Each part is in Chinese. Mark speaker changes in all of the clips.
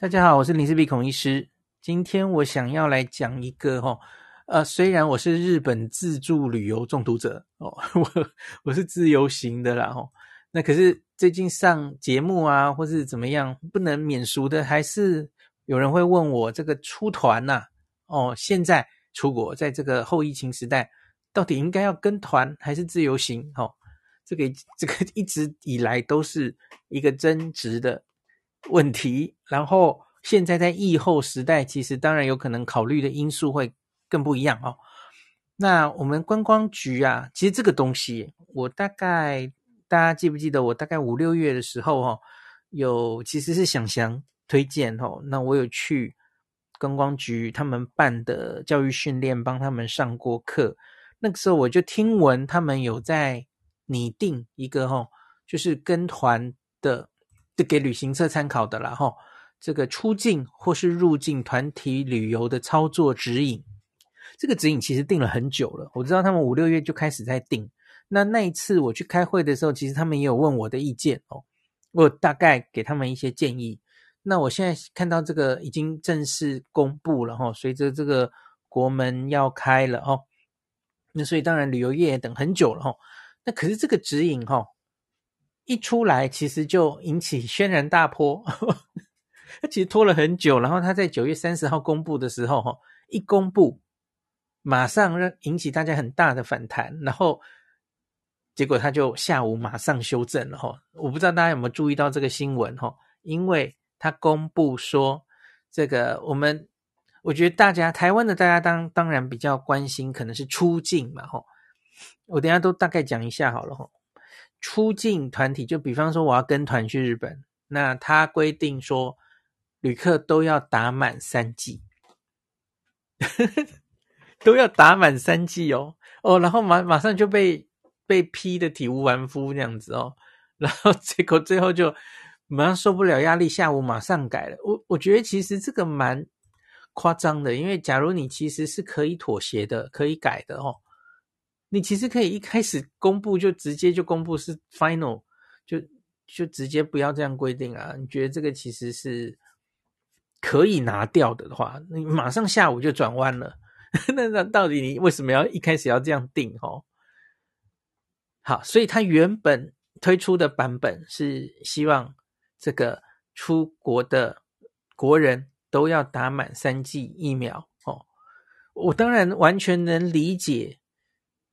Speaker 1: 大家好，我是林氏璧孔医师。今天我想要来讲一个哈，呃，虽然我是日本自助旅游中毒者哦，我我是自由行的啦哈。那可是最近上节目啊，或是怎么样，不能免俗的，还是有人会问我这个出团呐，哦，现在出国，在这个后疫情时代，到底应该要跟团还是自由行？哦，这个这个一直以来都是一个争执的。问题，然后现在在疫后时代，其实当然有可能考虑的因素会更不一样哦。那我们观光局啊，其实这个东西，我大概大家记不记得，我大概五六月的时候、哦，有其实是想想推荐哦，那我有去观光局他们办的教育训练，帮他们上过课。那个时候我就听闻他们有在拟定一个哈、哦，就是跟团的。给旅行社参考的啦，哈，这个出境或是入境团体旅游的操作指引，这个指引其实定了很久了。我知道他们五六月就开始在定。那那一次我去开会的时候，其实他们也有问我的意见哦，我大概给他们一些建议。那我现在看到这个已经正式公布了哈，随着这个国门要开了哦，那所以当然旅游业也等很久了哈。那可是这个指引哈。一出来，其实就引起轩然大波。他 其实拖了很久，然后他在九月三十号公布的时候，哈，一公布，马上让引起大家很大的反弹，然后结果他就下午马上修正了，哈。我不知道大家有没有注意到这个新闻，哈，因为他公布说，这个我们，我觉得大家台湾的大家当当然比较关心，可能是出境嘛，哈。我等下都大概讲一下好了，哈。出境团体，就比方说我要跟团去日本，那他规定说旅客都要打满三剂，都要打满三剂哦哦，然后马马上就被被批的体无完肤这样子哦，然后结果最后就马上受不了压力，下午马上改了。我我觉得其实这个蛮夸张的，因为假如你其实是可以妥协的，可以改的哦。你其实可以一开始公布就直接就公布是 final，就就直接不要这样规定啊？你觉得这个其实是可以拿掉的话，你马上下午就转弯了。那那到底你为什么要一开始要这样定？哦，好，所以他原本推出的版本是希望这个出国的国人都要打满三剂疫苗。哦，我当然完全能理解。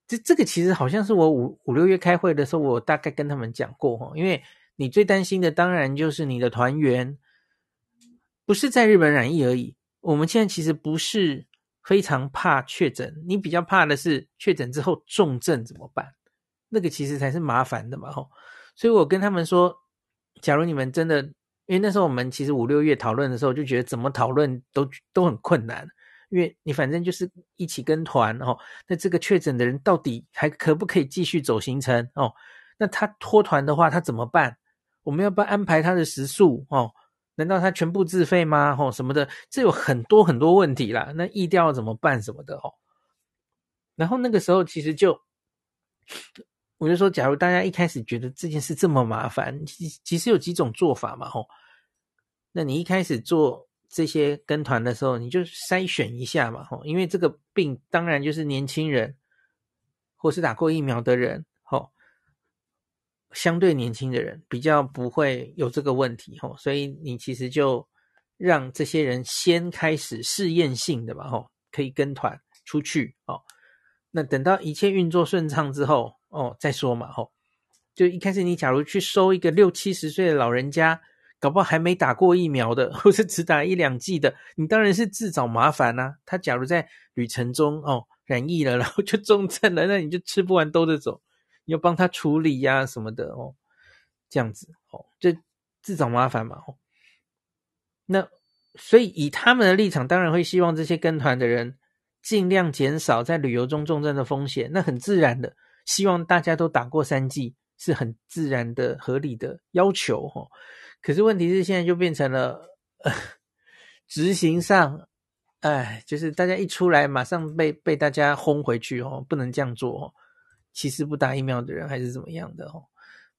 Speaker 1: 这这个其实好像是我五五六月开会的时候，我大概跟他们讲过哈，因为你最担心的当然就是你的团员不是在日本染疫而已。我们现在其实不是非常怕确诊，你比较怕的是确诊之后重症怎么办？那个其实才是麻烦的嘛哈。所以我跟他们说，假如你们真的，因为那时候我们其实五六月讨论的时候就觉得怎么讨论都都很困难。因为你反正就是一起跟团哦，那这个确诊的人到底还可不可以继续走行程哦？那他脱团的话，他怎么办？我们要不要安排他的食宿哦？难道他全部自费吗？哦，什么的，这有很多很多问题啦。那疫调怎么办什么的哦？然后那个时候其实就，我就说，假如大家一开始觉得这件事这么麻烦，其其实有几种做法嘛，吼。那你一开始做这些跟团的时候，你就筛选一下嘛，吼，因为这个病当然就是年轻人或是打过疫苗的人，吼，相对年轻的人比较不会有这个问题，吼，所以你其实就让这些人先开始试验性的嘛，吼，可以跟团出去，哦。那等到一切运作顺畅之后，哦，再说嘛，吼，就一开始你假如去收一个六七十岁的老人家，搞不好还没打过疫苗的，或是只打一两剂的，你当然是自找麻烦呐、啊。他假如在旅程中哦染疫了，然后就重症了，那你就吃不完兜着走，你要帮他处理呀、啊、什么的哦，这样子哦，就自找麻烦嘛，哦。那所以以他们的立场，当然会希望这些跟团的人。尽量减少在旅游中重症的风险，那很自然的，希望大家都打过三剂，是很自然的、合理的要求哈。可是问题是，现在就变成了，呃，执行上，哎，就是大家一出来，马上被被大家轰回去哦，不能这样做哦。其实不打疫苗的人还是怎么样的哦？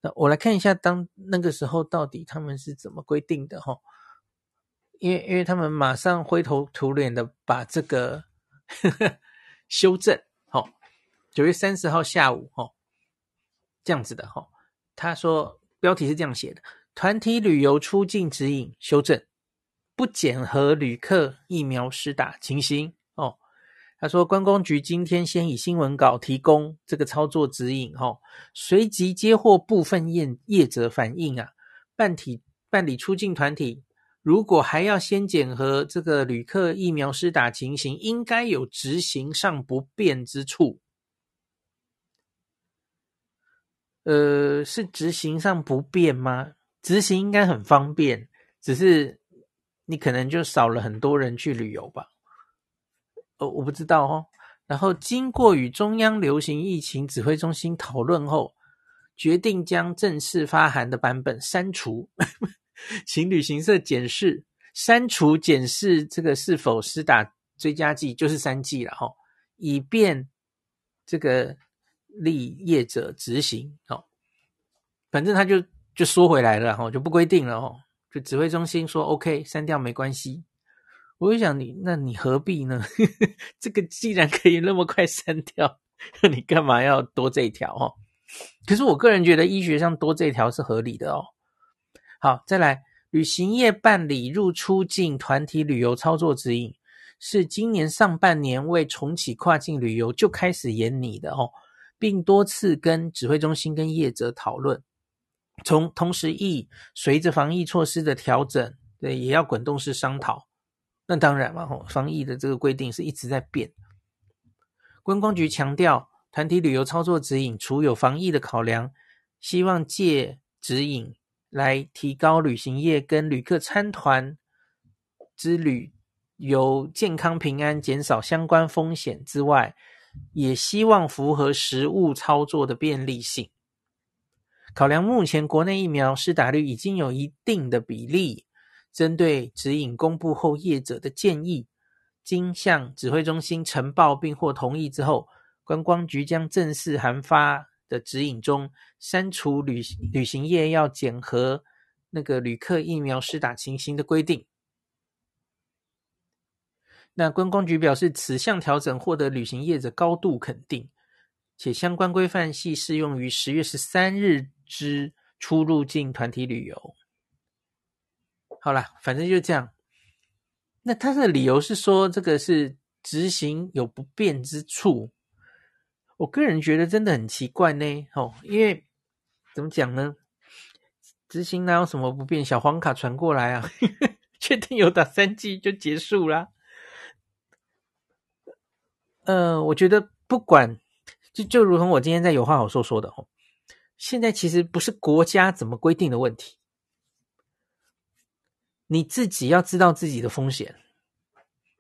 Speaker 1: 那我来看一下，当那个时候到底他们是怎么规定的哈？因为因为他们马上灰头土脸的把这个。呵呵，修正，好、哦，九月三十号下午，哦，这样子的，哈、哦，他说标题是这样写的：团体旅游出境指引修正，不检核旅客疫苗施打情形，哦，他说观光局今天先以新闻稿提供这个操作指引，哦，随即接获部分业业者反映啊，办体办理出境团体。如果还要先检核这个旅客疫苗施打情形，应该有执行上不便之处。呃，是执行上不便吗？执行应该很方便，只是你可能就少了很多人去旅游吧。哦，我不知道哦。然后经过与中央流行疫情指挥中心讨论后，决定将正式发函的版本删除。请旅行社检视、删除、检视这个是否施打追加剂，就是三剂了哈，以便这个立业者执行。哦，反正他就就说回来了哈，就不规定了哦。就指挥中心说 OK，删掉没关系。我就想你，那你何必呢？这个既然可以那么快删掉，那你干嘛要多这一条哦？可是我个人觉得医学上多这一条是合理的哦。好，再来，旅行业办理入出境团体旅游操作指引，是今年上半年为重启跨境旅游就开始研拟的哦，并多次跟指挥中心跟业者讨论，从同时亦随着防疫措施的调整，对，也要滚动式商讨。那当然嘛，吼，防疫的这个规定是一直在变。观光局强调，团体旅游操作指引除有防疫的考量，希望借指引。来提高旅行业跟旅客参团之旅游健康平安，减少相关风险之外，也希望符合实务操作的便利性。考量目前国内疫苗施打率已经有一定的比例，针对指引公布后业者的建议，经向指挥中心呈报并获同意之后，观光局将正式函发。的指引中删除旅旅行业要检核那个旅客疫苗施打情形的规定。那观光局表示，此项调整获得旅行业者高度肯定，且相关规范系适用于十月十三日之出入境团体旅游。好啦，反正就这样。那他的理由是说，这个是执行有不便之处。我个人觉得真的很奇怪呢，哦，因为怎么讲呢？执行哪有什么不便？小黄卡传过来啊，确定有打三剂就结束啦。呃，我觉得不管就就如同我今天在有话好说说的哦，现在其实不是国家怎么规定的问题，你自己要知道自己的风险。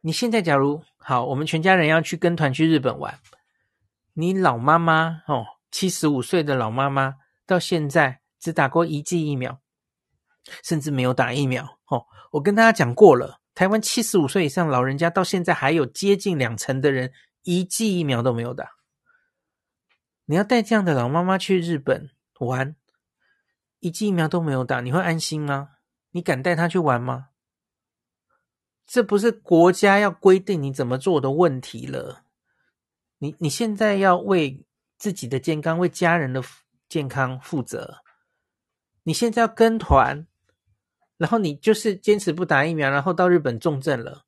Speaker 1: 你现在假如好，我们全家人要去跟团去日本玩。你老妈妈哦，七十五岁的老妈妈，到现在只打过一剂疫苗，甚至没有打疫苗哦。我跟大家讲过了，台湾七十五岁以上老人家到现在还有接近两成的人一剂疫苗都没有打。你要带这样的老妈妈去日本玩，一剂疫苗都没有打，你会安心吗？你敢带她去玩吗？这不是国家要规定你怎么做的问题了。你你现在要为自己的健康、为家人的健康负责。你现在要跟团，然后你就是坚持不打疫苗，然后到日本重症了。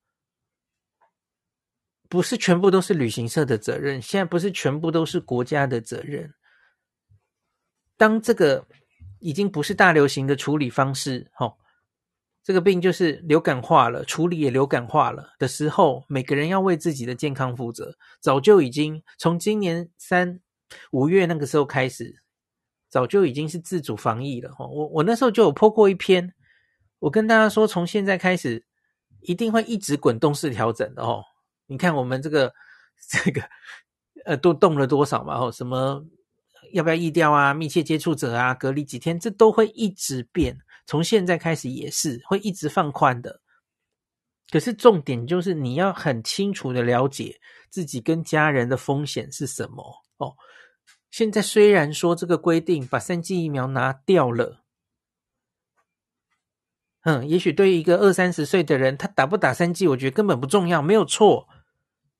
Speaker 1: 不是全部都是旅行社的责任，现在不是全部都是国家的责任。当这个已经不是大流行的处理方式，吼，这个病就是流感化了，处理也流感化了的时候，每个人要为自己的健康负责。早就已经从今年三五月那个时候开始，早就已经是自主防疫了。吼，我我那时候就有 po 过一篇，我跟大家说，从现在开始一定会一直滚动式调整的哦。你看我们这个 这个呃都动了多少嘛？哦，什么要不要疫调啊？密切接触者啊，隔离几天，这都会一直变。从现在开始也是会一直放宽的。可是重点就是你要很清楚的了解自己跟家人的风险是什么哦。现在虽然说这个规定把三剂疫苗拿掉了，嗯，也许对于一个二三十岁的人，他打不打三剂，我觉得根本不重要，没有错。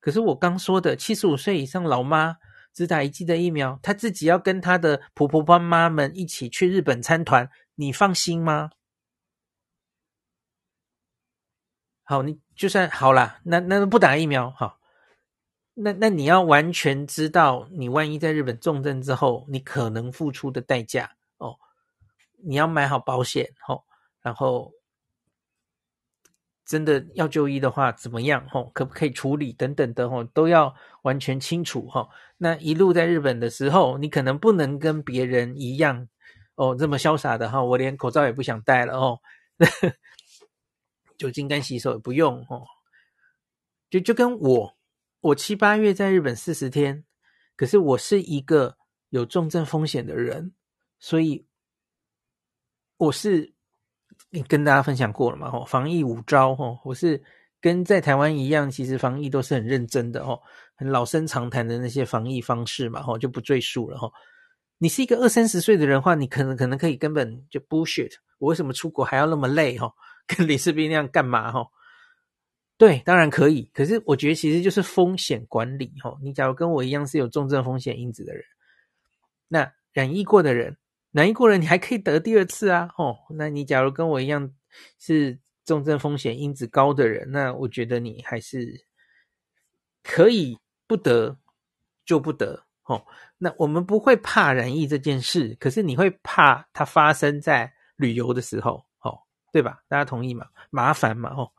Speaker 1: 可是我刚说的七十五岁以上老妈只打一剂的疫苗，她自己要跟她的婆婆妈妈们一起去日本参团，你放心吗？好，你就算好啦，那那不打疫苗好，那那你要完全知道，你万一在日本重症之后，你可能付出的代价哦，你要买好保险哦，然后。真的要就医的话，怎么样？吼，可不可以处理等等的吼，都要完全清楚哈。那一路在日本的时候，你可能不能跟别人一样哦，这么潇洒的哈。我连口罩也不想戴了哦，酒精干洗手也不用哦。就就跟我，我七八月在日本四十天，可是我是一个有重症风险的人，所以我是。你跟大家分享过了嘛？吼，防疫五招，吼，我是跟在台湾一样，其实防疫都是很认真的，吼，很老生常谈的那些防疫方式嘛，吼，就不赘述了，吼。你是一个二三十岁的人话，你可能可能可以根本就 bullshit，我为什么出国还要那么累，吼，跟李世斌那样干嘛，吼？对，当然可以，可是我觉得其实就是风险管理，吼。你假如跟我一样是有重症风险因子的人，那染疫过的人。染疫过了，你还可以得第二次啊！哦，那你假如跟我一样是重症风险因子高的人，那我觉得你还是可以不得就不得哦。那我们不会怕染疫这件事，可是你会怕它发生在旅游的时候，哦，对吧？大家同意吗？麻烦嘛，哦，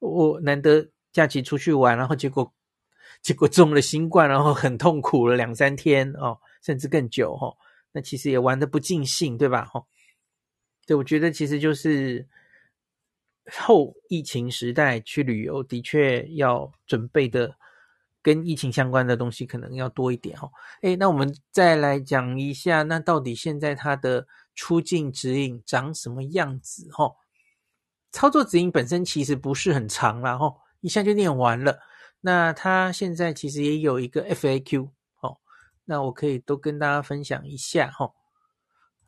Speaker 1: 我难得假期出去玩，然后结果 结果中了新冠，然后很痛苦了两三天哦，甚至更久哦。其实也玩的不尽兴，对吧？吼，对，我觉得其实就是后疫情时代去旅游，的确要准备的跟疫情相关的东西可能要多一点哦。诶，那我们再来讲一下，那到底现在它的出境指引长什么样子？吼，操作指引本身其实不是很长啦，吼，一下就念完了。那它现在其实也有一个 FAQ。那我可以都跟大家分享一下哈，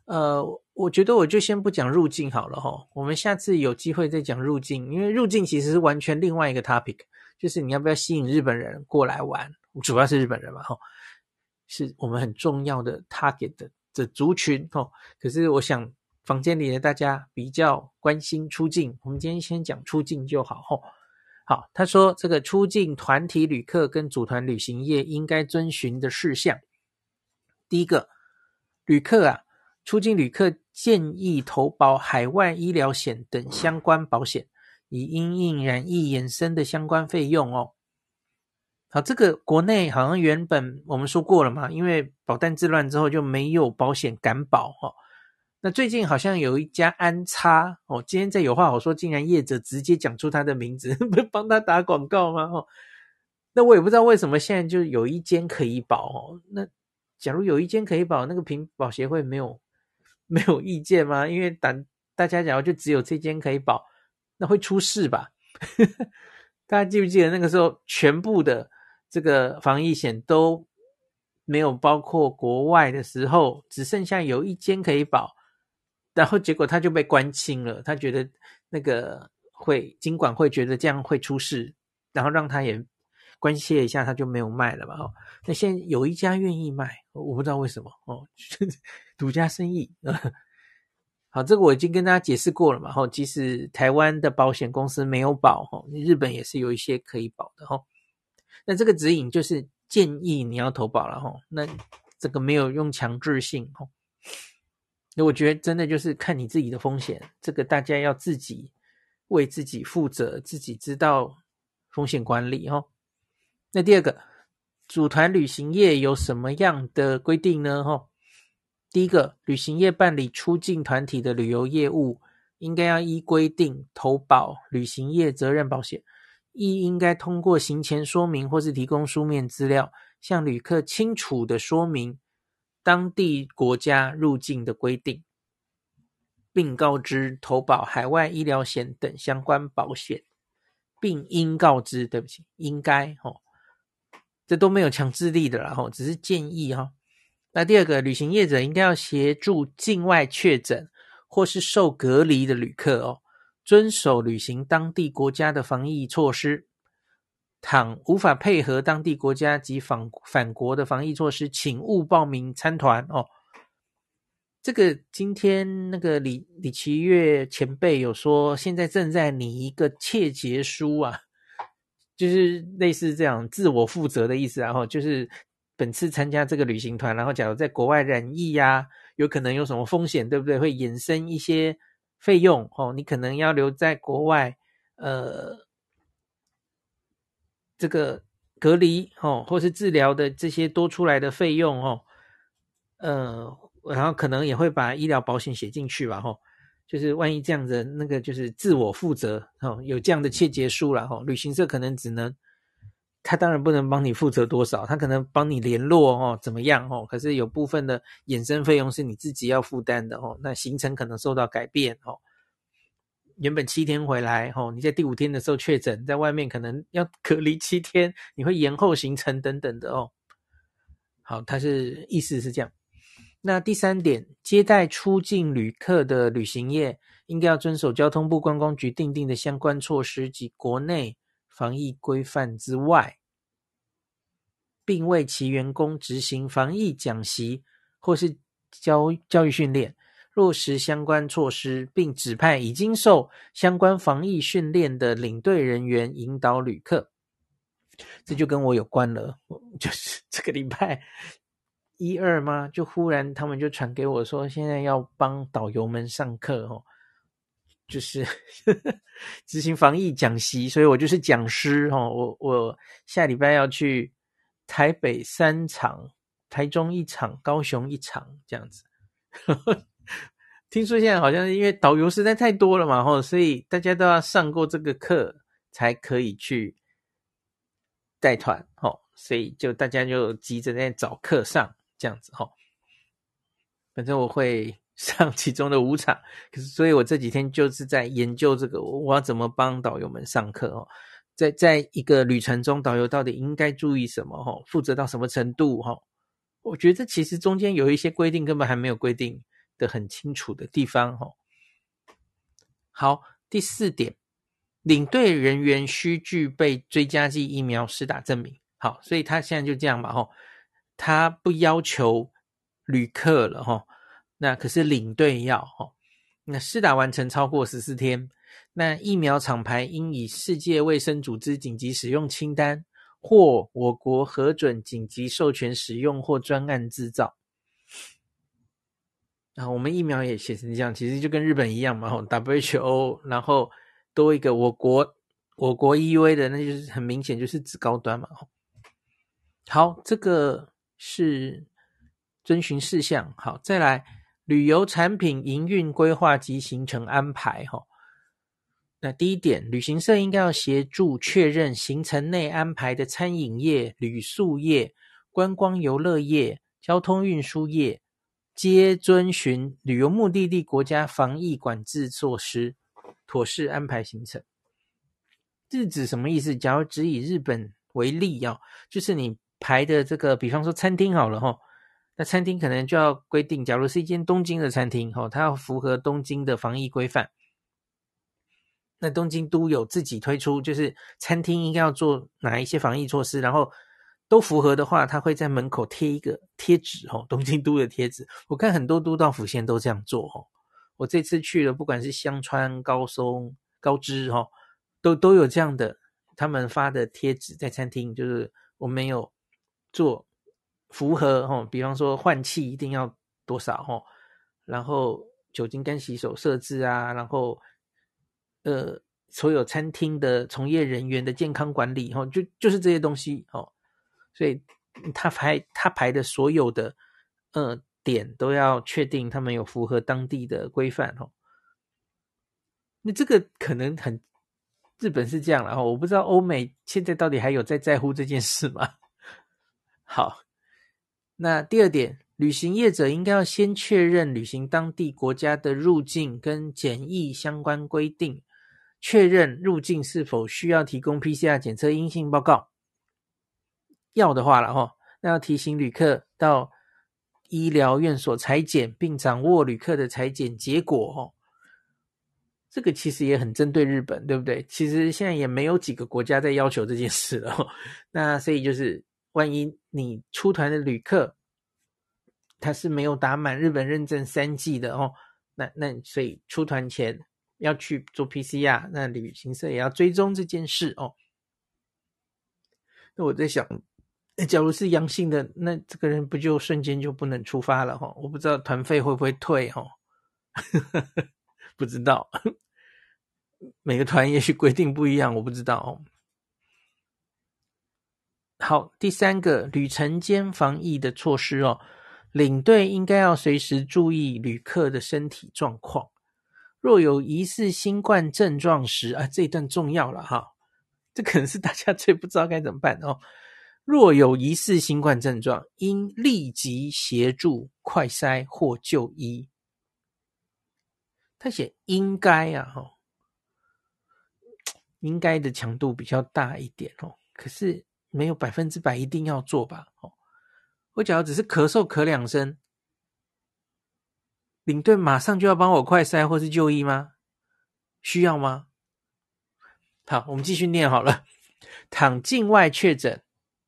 Speaker 1: 呃，我觉得我就先不讲入境好了哈，我们下次有机会再讲入境，因为入境其实是完全另外一个 topic，就是你要不要吸引日本人过来玩，主要是日本人嘛哈，是我们很重要的 target 的的族群哈。可是我想房间里的大家比较关心出境，我们今天先讲出境就好哈。好，他说这个出境团体旅客跟组团旅行业应该遵循的事项。第一个，旅客啊，出境旅客建议投保海外医疗险等相关保险，以因应染疫衍生的相关费用哦。好，这个国内好像原本我们说过了嘛，因为保单自乱之后就没有保险敢保哦。那最近好像有一家安插哦，今天在有话好说，竟然业者直接讲出他的名字，不帮他打广告吗？哦，那我也不知道为什么现在就有一间可以保哦，那。假如有一间可以保，那个平保协会没有没有意见吗？因为大大家假如就只有这间可以保，那会出事吧？大家记不记得那个时候，全部的这个防疫险都没有包括国外的时候，只剩下有一间可以保，然后结果他就被关清了。他觉得那个会金管会觉得这样会出事，然后让他也关切一下，他就没有卖了嘛。哦，那现在有一家愿意卖，我不知道为什么哦，独家生意。好，这个我已经跟大家解释过了嘛。吼，即使台湾的保险公司没有保，吼，日本也是有一些可以保的，吼。那这个指引就是。建议你要投保了哈，那这个没有用强制性哈。那我觉得真的就是看你自己的风险，这个大家要自己为自己负责，自己知道风险管理哈。那第二个，组团旅行业有什么样的规定呢？哈，第一个，旅行业办理出境团体的旅游业务，应该要依规定投保旅行业责任保险。亦应该通过行前说明或是提供书面资料，向旅客清楚地说明当地国家入境的规定，并告知投保海外医疗险等相关保险，并应告知，对不起，应该哦，这都没有强制力的啦，吼，只是建议哈。那第二个，旅行业者应该要协助境外确诊或是受隔离的旅客哦。遵守旅行当地国家的防疫措施，倘无法配合当地国家及返返国的防疫措施，请勿报名参团哦。这个今天那个李李奇岳前辈有说，现在正在拟一个切结书啊，就是类似这样自我负责的意思，然后就是本次参加这个旅行团，然后假如在国外染疫呀、有可能有什么风险，对不对？会衍生一些。费用哦，你可能要留在国外，呃，这个隔离哦，或是治疗的这些多出来的费用哦，呃，然后可能也会把医疗保险写进去吧，吼，就是万一这样子，那个就是自我负责哦，有这样的切结书了，哦，旅行社可能只能。他当然不能帮你负责多少，他可能帮你联络哦，怎么样哦？可是有部分的衍生费用是你自己要负担的哦。那行程可能受到改变哦。原本七天回来哦，你在第五天的时候确诊，在外面可能要 隔离七天，你会延后行程等等的哦。好，他是意思是这样。那第三点，接待出境旅客的旅行业应该要遵守交通部观光局订定的相关措施及国内。防疫规范之外，并为其员工执行防疫讲习或是教教育训练，落实相关措施，并指派已经受相关防疫训练的领队人员引导旅客。这就跟我有关了，就是这个礼拜一二吗？就忽然他们就传给我说，现在要帮导游们上课哦。就是呵 呵执行防疫讲习，所以我就是讲师哦。我我下礼拜要去台北三场，台中一场，高雄一场这样子。呵 呵听说现在好像因为导游实在太多了嘛，吼，所以大家都要上过这个课才可以去带团，吼，所以就大家就急着在找课上这样子，吼。反正我会。上其中的五场，可是所以我这几天就是在研究这个，我要怎么帮导游们上课哦，在在一个旅程中，导游到底应该注意什么？哈，负责到什么程度？哈，我觉得其实中间有一些规定根本还没有规定的很清楚的地方。哈，好，第四点，领队人员需具备追加剂疫苗施打证明。好，所以他现在就这样吧，哈，他不要求旅客了，哈。那可是领队要哈，那施打完成超过十四天，那疫苗厂牌应以世界卫生组织紧急使用清单或我国核准紧急授权使用或专案制造。然后我们疫苗也写成这样，其实就跟日本一样嘛，WHO，然后多一个我国我国 EUA 的，那就是很明显就是指高端嘛。好，这个是遵循事项。好，再来。旅游产品营运规划及行程安排，哈，那第一点，旅行社应该要协助确认行程内安排的餐饮业、旅宿业、观光游乐业、交通运输业，皆遵循旅游目的地国家防疫管制措施，妥善安排行程。这是指什么意思？假如只以日本为例，哦，就是你排的这个，比方说餐厅好了哈，那餐厅可能就要规定，假如是一间东京的餐厅哈，它要符合东京的防疫规范。那东京都有自己推出，就是餐厅应该要做哪一些防疫措施，然后都符合的话，他会在门口贴一个贴纸哈，东京都的贴纸。我看很多都道府县都这样做哈。我这次去了，不管是香川、高松、高知哈，都都有这样的他们发的贴纸在餐厅，就是我没有。做符合哈，比方说换气一定要多少哈，然后酒精干洗手设置啊，然后呃，所有餐厅的从业人员的健康管理哈，就就是这些东西哦，所以他排他排的所有的呃点都要确定他们有符合当地的规范哦。那这个可能很日本是这样了哈，我不知道欧美现在到底还有在在乎这件事吗？好，那第二点，旅行业者应该要先确认旅行当地国家的入境跟检疫相关规定，确认入境是否需要提供 PCR 检测阴性报告。要的话了哈，那要提醒旅客到医疗院所采检，并掌握旅客的采检结果哦。这个其实也很针对日本，对不对？其实现在也没有几个国家在要求这件事了。那所以就是。万一你出团的旅客他是没有打满日本认证三剂的哦，那那所以出团前要去做 PCR，那旅行社也要追踪这件事哦。那我在想，假如是阳性的，那这个人不就瞬间就不能出发了哈、哦？我不知道团费会不会退哈、哦？不知道，每个团也许规定不一样，我不知道哦。好，第三个旅程间防疫的措施哦，领队应该要随时注意旅客的身体状况。若有疑似新冠症状时，啊，这一段重要了哈，这可能是大家最不知道该怎么办哦。若有疑似新冠症状，应立即协助快筛或就医。他写应该啊，哈，应该的强度比较大一点哦，可是。没有百分之百一定要做吧？哦，我假如只是咳嗽咳两声，领队马上就要帮我快筛或是就医吗？需要吗？好，我们继续念好了。倘境外确诊，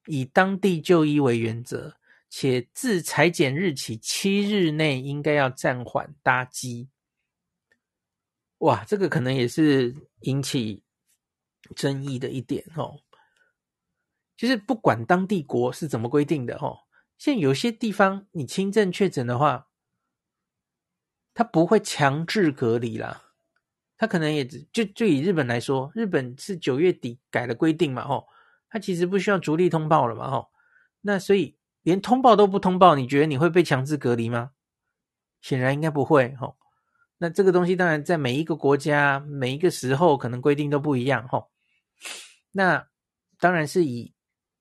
Speaker 1: 以当地就医为原则，且自采检日起七日内应该要暂缓搭机。哇，这个可能也是引起争议的一点哦。就是不管当地国是怎么规定的哦，现在有些地方你轻症确诊的话，他不会强制隔离啦，他可能也只就就以日本来说，日本是九月底改了规定嘛，哦，他其实不需要逐例通报了嘛，哦，那所以连通报都不通报，你觉得你会被强制隔离吗？显然应该不会，哦，那这个东西当然在每一个国家每一个时候可能规定都不一样，哦，那当然是以。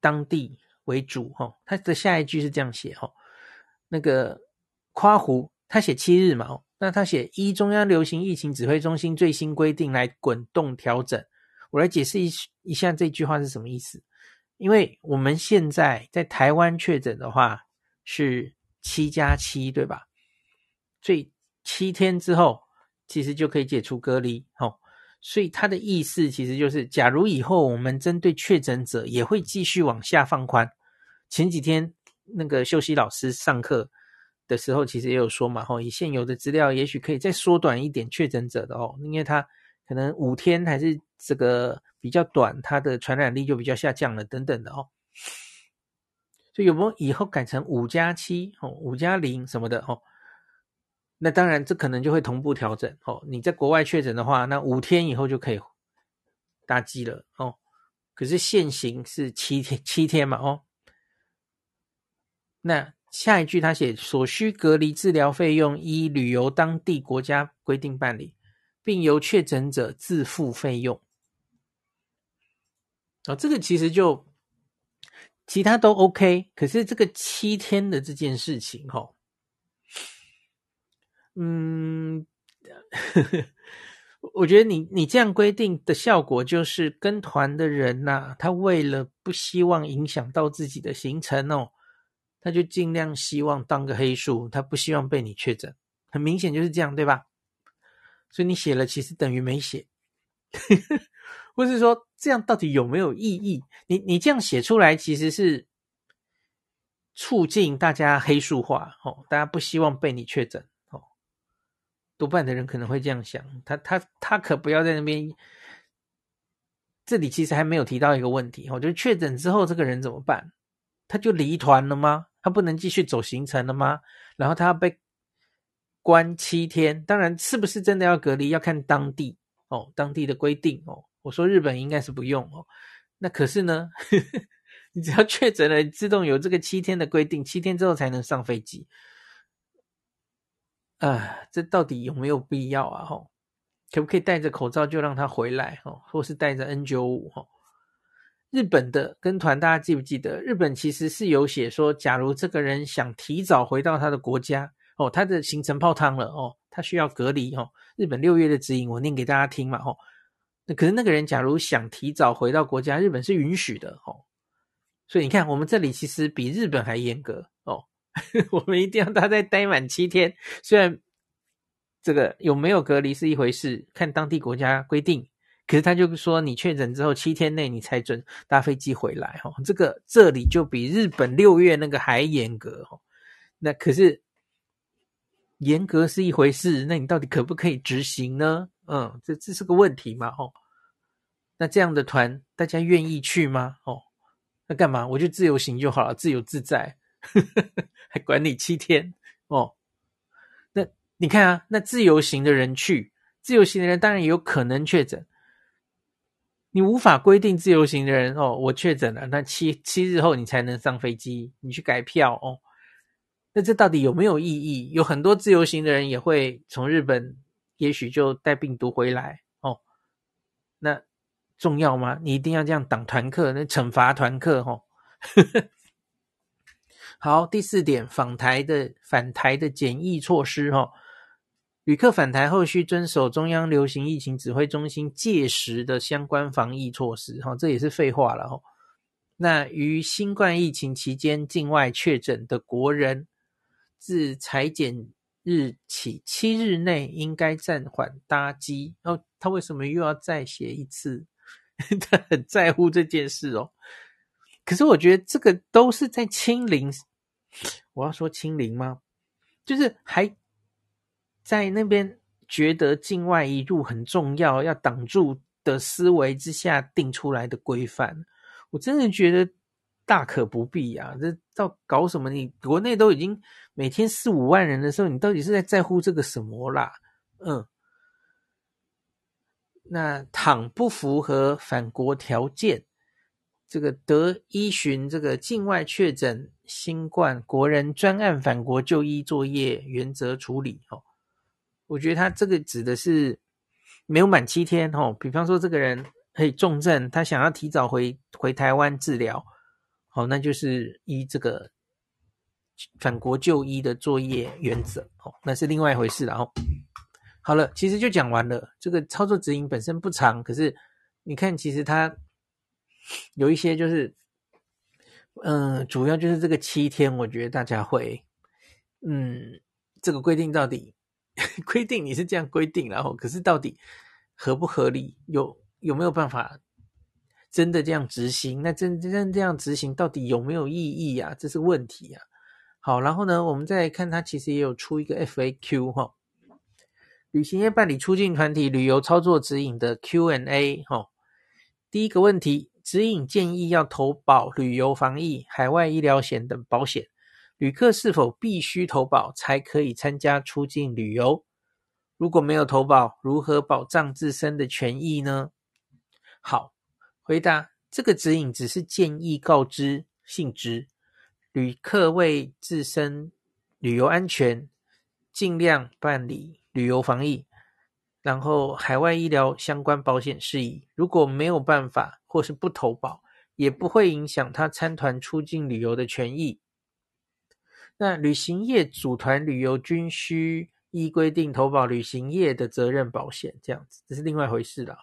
Speaker 1: 当地为主哈，他的下一句是这样写哈，那个夸胡他写七日嘛，那他写依中央流行疫情指挥中心最新规定来滚动调整。我来解释一一下这句话是什么意思，因为我们现在在台湾确诊的话是七加七对吧？所以七天之后其实就可以解除隔离哈。所以他的意思其实就是，假如以后我们针对确诊者也会继续往下放宽。前几天那个秀熙老师上课的时候，其实也有说嘛，吼，以现有的资料，也许可以再缩短一点确诊者的哦，因为他可能五天还是这个比较短，他的传染力就比较下降了，等等的哦。所以有没有以后改成五加七哦，五加零什么的哦？那当然，这可能就会同步调整哦。你在国外确诊的话，那五天以后就可以搭机了哦。可是限行是七天，七天嘛哦。那下一句他写，所需隔离治疗费用依旅游当地国家规定办理，并由确诊者自付费用。哦，这个其实就其他都 OK，可是这个七天的这件事情哦。嗯，呵呵，我觉得你你这样规定的效果，就是跟团的人呐、他为了不希望影响到自己的行程哦，他就尽量希望当个黑数，他不希望被你确诊，很明显就是这样，对吧？所以你写了，其实等于没写，或是说这样到底有没有意义？你你这样写出来，其实是促进大家黑数化哦，大家不希望被你确诊。多半的人可能会这样想，他他他可不要在那边。这里其实还没有提到一个问题，我觉得确诊之后这个人怎么办？他就离团了吗？他不能继续走行程了吗？然后他要被关七天，当然是不是真的要隔离，要看当地哦，当地的规定哦。我说日本应该是不用哦，那可是呢，你只要确诊了，自动有这个七天的规定，七天之后才能上飞机。啊，这到底有没有必要啊？吼，可不可以戴着口罩就让他回来？吼，或是戴着 N95？吼，日本的跟团，大家记不记得？日本其实是有写说，假如这个人想提早回到他的国家，哦，他的行程泡汤了，哦，他需要隔离，哦，日本六月的指引我念给大家听嘛，吼，那可是那个人假如想提早回到国家，日本是允许的，吼，所以你看，我们这里其实比日本还严格，我们一定要他再待满七天，虽然这个有没有隔离是一回事，看当地国家规定，可是他就说你确诊之后七天内你才准搭飞机回来哈，这个这里就比日本六月那个还严格哈。那可是严格是一回事，那你到底可不可以执行呢？嗯，这这是个问题嘛哦。那这样的团大家愿意去吗？哦，那干嘛？我就自由行就好了，自由自在。呵呵 还管你七天哦？那你看啊，那自由行的人去，自由行的人当然也有可能确诊。你无法规定自由行的人哦，我确诊了，那七七日后你才能上飞机，你去改票哦。那这到底有没有意义？有很多自由行的人也会从日本，也许就带病毒回来哦。那重要吗？你一定要这样挡团客，那惩罚团客哦。好，第四点，访台的返台的检疫措施哈，旅客返台后需遵守中央流行疫情指挥中心届时的相关防疫措施哈，这也是废话了哈。那于新冠疫情期间境外确诊的国人，自采检日起七日内应该暂缓搭机。哦，他为什么又要再写一次？他很在乎这件事哦。可是我觉得这个都是在清零。我要说清零吗？就是还在那边觉得境外移入很重要，要挡住的思维之下定出来的规范，我真的觉得大可不必啊！这到搞什么？你国内都已经每天四五万人的时候，你到底是在在乎这个什么啦？嗯，那倘不符合返国条件。这个得依循这个境外确诊新冠国人专案返国就医作业原则处理哦，我觉得他这个指的是没有满七天哦，比方说这个人可以重症，他想要提早回回台湾治疗，好，那就是依这个返国就医的作业原则哦，那是另外一回事了哦。好了，其实就讲完了，这个操作指引本身不长，可是你看，其实它。有一些就是，嗯、主要就是这个七天，我觉得大家会，嗯，这个规定到底 规定你是这样规定，然后可是到底合不合理，有有没有办法真的这样执行？那真真这样执行到底有没有意义啊？这是问题啊。好，然后呢，我们再来看，它其实也有出一个 FAQ 哈，旅行业办理出境团体旅游操作指引的 Q&A 哈，第一个问题。指引建议要投保旅游防疫、海外医疗险等保险，旅客是否必须投保才可以参加出境旅游？如果没有投保，如何保障自身的权益呢？好，回答这个指引只是建议告知性质，旅客为自身旅游安全，尽量办理旅游防疫。然后海外医疗相关保险事宜，如果没有办法或是不投保，也不会影响他参团出境旅游的权益。那旅行业组团旅游均需依规定投保旅行业的责任保险，这样子，这是另外一回事了。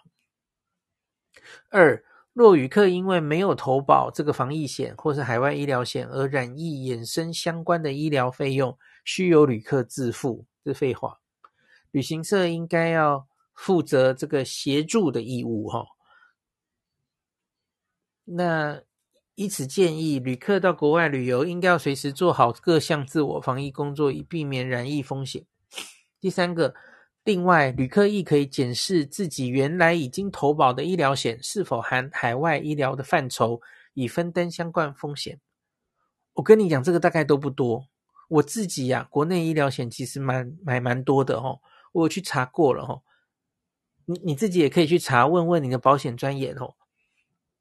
Speaker 1: 二，若旅客因为没有投保这个防疫险或是海外医疗险而染疫衍生相关的医疗费用，需由旅客自付，这废话。旅行社应该要负责这个协助的义务，哈。那以此建议，旅客到国外旅游应该要随时做好各项自我防疫工作，以避免染疫风险。第三个，另外，旅客亦可以检视自己原来已经投保的医疗险是否含海外医疗的范畴，以分担相关风险。我跟你讲，这个大概都不多。我自己呀、啊，国内医疗险其实蛮买蛮多的哦，我去查过了哦。你你自己也可以去查，问问你的保险专业哦。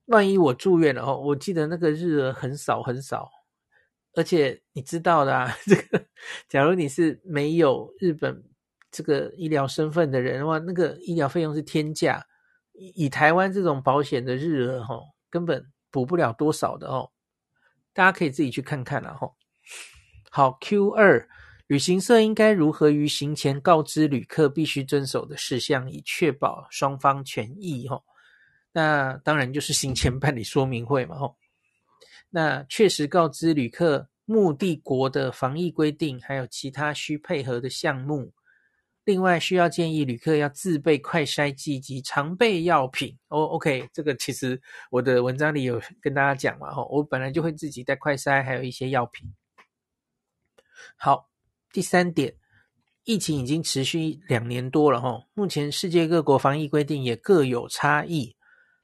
Speaker 1: 万一我住院了哦，我记得那个日额很少很少。而且你知道的啊，这个假如你是没有日本这个医疗身份的人的话，那个医疗费用是天价。以，以台湾这种保险的日额，哈，根本补不了多少的哦。大家可以自己去看看了哈。好，Q 二，旅行社应该如何于行前告知旅客必须遵守的事项，以确保双方权益？哈，那当然就是行前办理说明会嘛，哈。那确实告知旅客目的国的防疫规定，还有其他需配合的项目。另外，需要建议旅客要自备快筛剂及常备药品。哦，OK，这个其实我的文章里有跟大家讲嘛，哈，我本来就会自己带快筛，还有一些药品。好，第三点，疫情已经持续两年多了，哈，目前世界各国防疫规定也各有差异。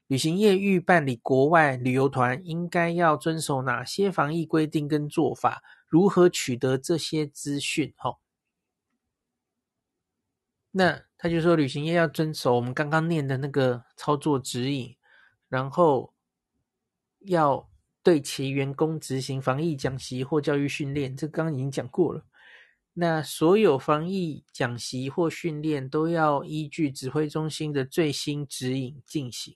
Speaker 1: 旅行业欲办理国外旅游团，应该要遵守哪些防疫规定跟做法？如何取得这些资讯？哈，那他就说，旅行业要遵守我们刚刚念的那个操作指引，然后要对其员工执行防疫讲习或教育训练。这刚刚已经讲过了。那所有防疫讲习或训练都要依据指挥中心的最新指引进行。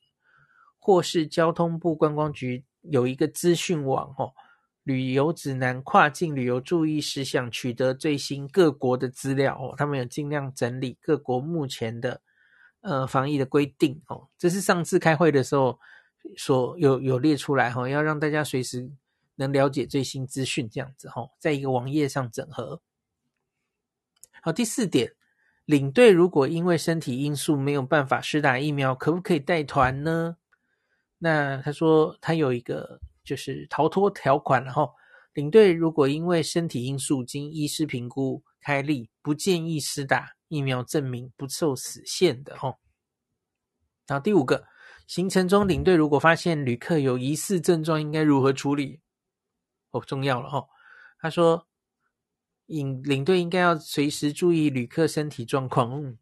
Speaker 1: 或是交通部观光局有一个资讯网哦，旅游指南、跨境旅游注意事项，取得最新各国的资料哦。他们有尽量整理各国目前的呃防疫的规定哦。这是上次开会的时候所有有列出来哈，要让大家随时能了解最新资讯这样子哈，在一个网页上整合。好，第四点，领队如果因为身体因素没有办法施打疫苗，可不可以带团呢？那他说他有一个就是逃脱条款，然后领队如果因为身体因素经医师评估开立不建议施打疫苗证明不受死线的哈。然后第五个行程中领队如果发现旅客有疑似症状，应该如何处理？哦，重要了哈。他说领领队应该要随时注意旅客身体状况。嗯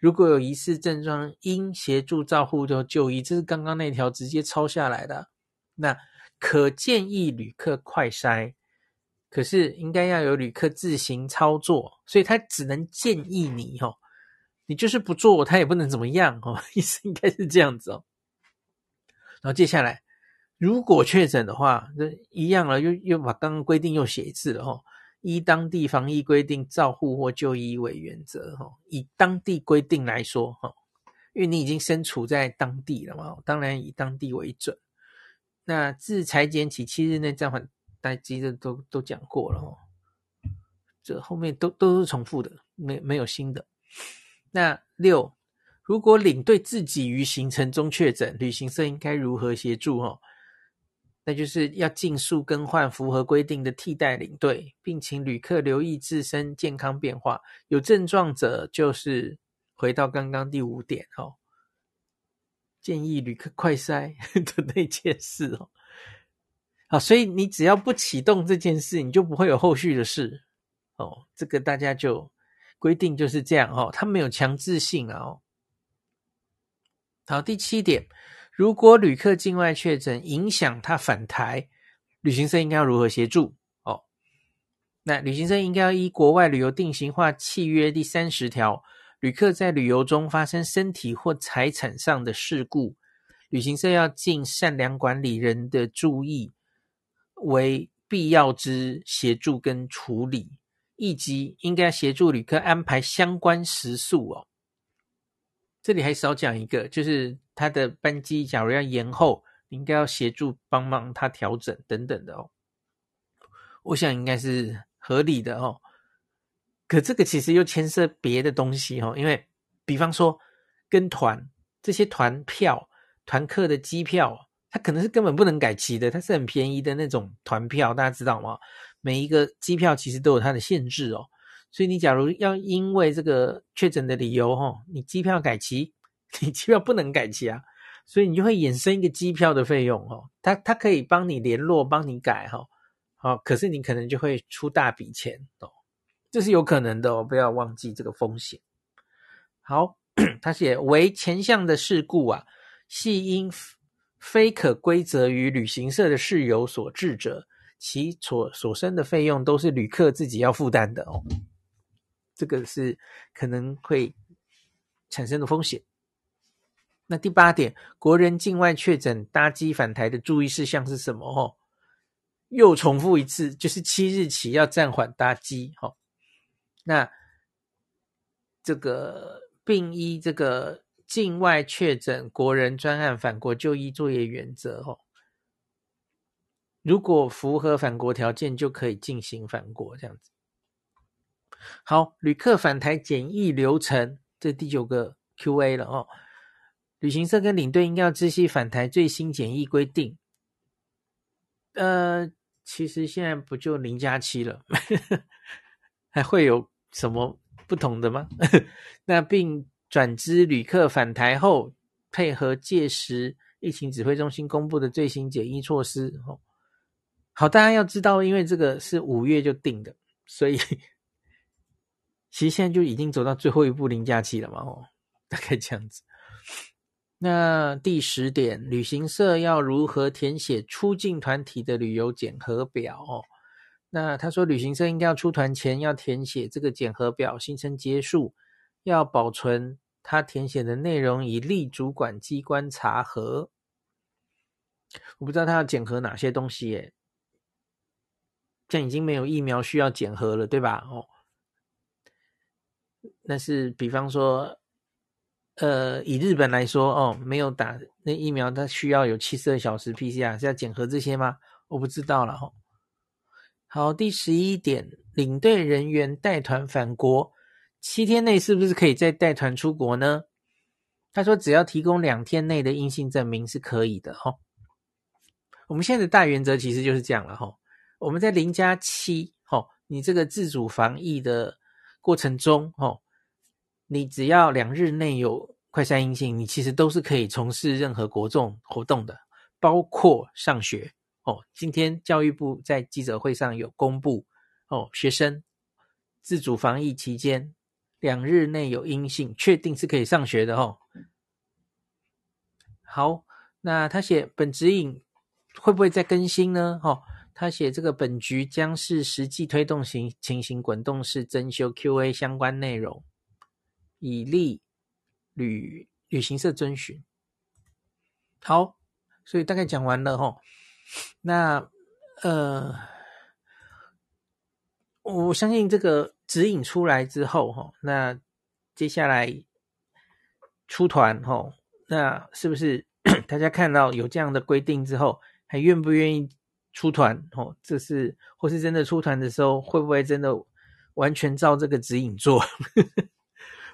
Speaker 1: 如果有疑似症状，应协助照护就就医。这是刚刚那条直接抄下来的。那可建议旅客快筛，可是应该要有旅客自行操作，所以他只能建议你哦。你就是不做，他也不能怎么样哦。意思应该是这样子哦。然后接下来，如果确诊的话，这一样了，又又把刚刚规定又写一次了哦。依当地防疫规定照护或就医为原则，哈，以当地规定来说，哈，因为你已经身处在当地了嘛，当然以当地为准。那自裁剪起七日内暂缓待机的都都讲过了，哈，这后面都都是重复的，没没有新的。那六，如果领队自己于行程中确诊，旅行社应该如何协助？哈？那就是要尽速更换符合规定的替代领队，并请旅客留意自身健康变化。有症状者就是回到刚刚第五点哦，建议旅客快筛 的那件事哦。好，所以你只要不启动这件事，你就不会有后续的事哦。这个大家就规定就是这样哦，它没有强制性啊哦。好，第七点。如果旅客境外确诊影响他返台，旅行社应该要如何协助？哦，那旅行社应该要依国外旅游定型化契约第三十条，旅客在旅游中发生身体或财产上的事故，旅行社要尽善良管理人的注意，为必要之协助跟处理。以及应该协助旅客安排相关食宿哦。这里还少讲一个，就是他的班机假如要延后，你应该要协助帮忙他调整等等的哦。我想应该是合理的哦。可这个其实又牵涉别的东西哦，因为比方说跟团这些团票、团客的机票，它可能是根本不能改期的，它是很便宜的那种团票，大家知道吗？每一个机票其实都有它的限制哦。所以你假如要因为这个确诊的理由，哈，你机票改期，你机票不能改期啊，所以你就会衍生一个机票的费用，哦，他他可以帮你联络，帮你改，哈，好，可是你可能就会出大笔钱，哦，这是有可能的哦，不要忘记这个风险。好，他写为前项的事故啊，系因非可归责于旅行社的事由所致者，其所所生的费用都是旅客自己要负担的哦。这个是可能会产生的风险。那第八点，国人境外确诊搭机返台的注意事项是什么？哦，又重复一次，就是七日起要暂缓搭机。哈，那这个并依这个境外确诊国人专案返国就医作业原则。哦，如果符合返国条件，就可以进行返国，这样子。好，旅客返台检疫流程，这第九个 Q&A 了哦。旅行社跟领队应该要知悉返台最新检疫规定。呃，其实现在不就零加七了，还会有什么不同的吗？那并转知旅客返台后，配合届时疫情指挥中心公布的最新检疫措施。哦，好，大家要知道，因为这个是五月就定的，所以。其实现在就已经走到最后一步零假期了嘛，哦，大概这样子。那第十点，旅行社要如何填写出境团体的旅游检核表？哦，那他说，旅行社应该要出团前要填写这个检核表，行程结束要保存他填写的内容，以利主管机关查核。我不知道他要检核哪些东西耶，现在已经没有疫苗需要检核了，对吧？哦。那是比方说，呃，以日本来说，哦，没有打那疫苗，它需要有七十二小时 PCR，是要检核这些吗？我不知道了哈。好，第十一点，领队人员带团返国七天内是不是可以再带团出国呢？他说，只要提供两天内的阴性证明是可以的哈。我们现在的大原则其实就是这样了哈。我们在零加七，哈，你这个自主防疫的。过程中，哦，你只要两日内有快筛阴性，你其实都是可以从事任何国众活动的，包括上学。哦，今天教育部在记者会上有公布，哦，学生自主防疫期间两日内有阴性，确定是可以上学的哦。好，那他写本指引会不会再更新呢？哦。他写这个本局将是实际推动型情形滚动式增修 Q&A 相关内容，以利旅旅行社遵循。好，所以大概讲完了齁。那呃，我相信这个指引出来之后齁，那接下来出团齁，那是不是 大家看到有这样的规定之后，还愿不愿意？出团哦，这是或是真的出团的时候，会不会真的完全照这个指引做？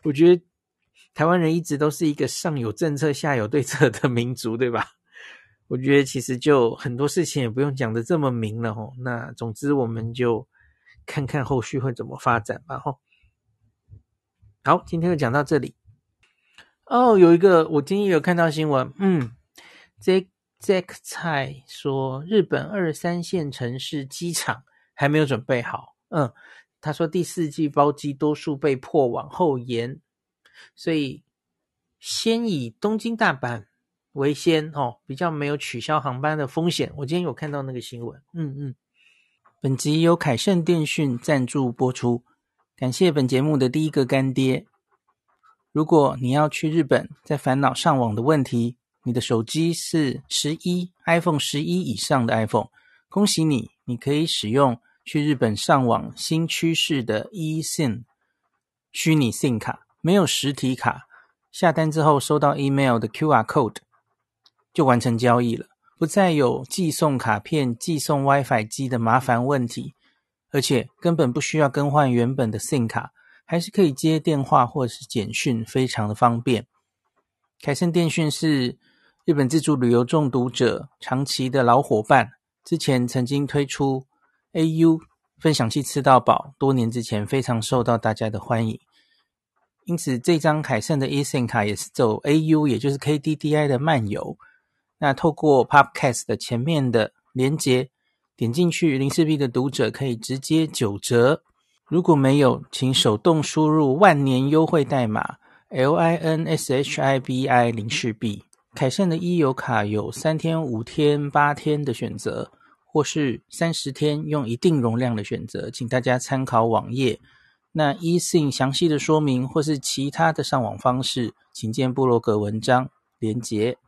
Speaker 1: 我觉得台湾人一直都是一个上有政策下有对策的民族，对吧？我觉得其实就很多事情也不用讲得这么明了哦。那总之我们就看看后续会怎么发展吧。吼，好，今天就讲到这里。哦，有一个我今天有看到新闻，嗯，这。Zack 蔡说，日本二三线城市机场还没有准备好。嗯，他说第四季包机多数被迫往后延，所以先以东京、大阪为先哦，比较没有取消航班的风险。我今天有看到那个新闻。嗯嗯，本集由凯盛电讯赞助播出，感谢本节目的第一个干爹。如果你要去日本，在烦恼上网的问题。你的手机是十一 iPhone 十一以上的 iPhone，恭喜你，你可以使用去日本上网新趋势的 eSIM 虚拟 SIM 卡，没有实体卡，下单之后收到 email 的 QR code 就完成交易了，不再有寄送卡片、寄送 WiFi 机的麻烦问题，而且根本不需要更换原本的 SIM 卡，还是可以接电话或者是简讯，非常的方便。凯盛电讯是日本自助旅游中毒者长期的老伙伴，之前曾经推出 AU 分享器吃到饱，多年之前非常受到大家的欢迎。因此，这张凯盛的 eSIM 卡也是走 AU，也就是 KDDI 的漫游。那透过 Podcast 的前面的连接，点进去，林氏璧的读者可以直接九折。如果没有，请手动输入万年优惠代码。L I N S H I B I 林氏璧，凯盛的 e 游卡有三天、五天、八天的选择，或是三十天用一定容量的选择，请大家参考网页。那 eSIM 详细的说明或是其他的上网方式，请见部落格文章连结。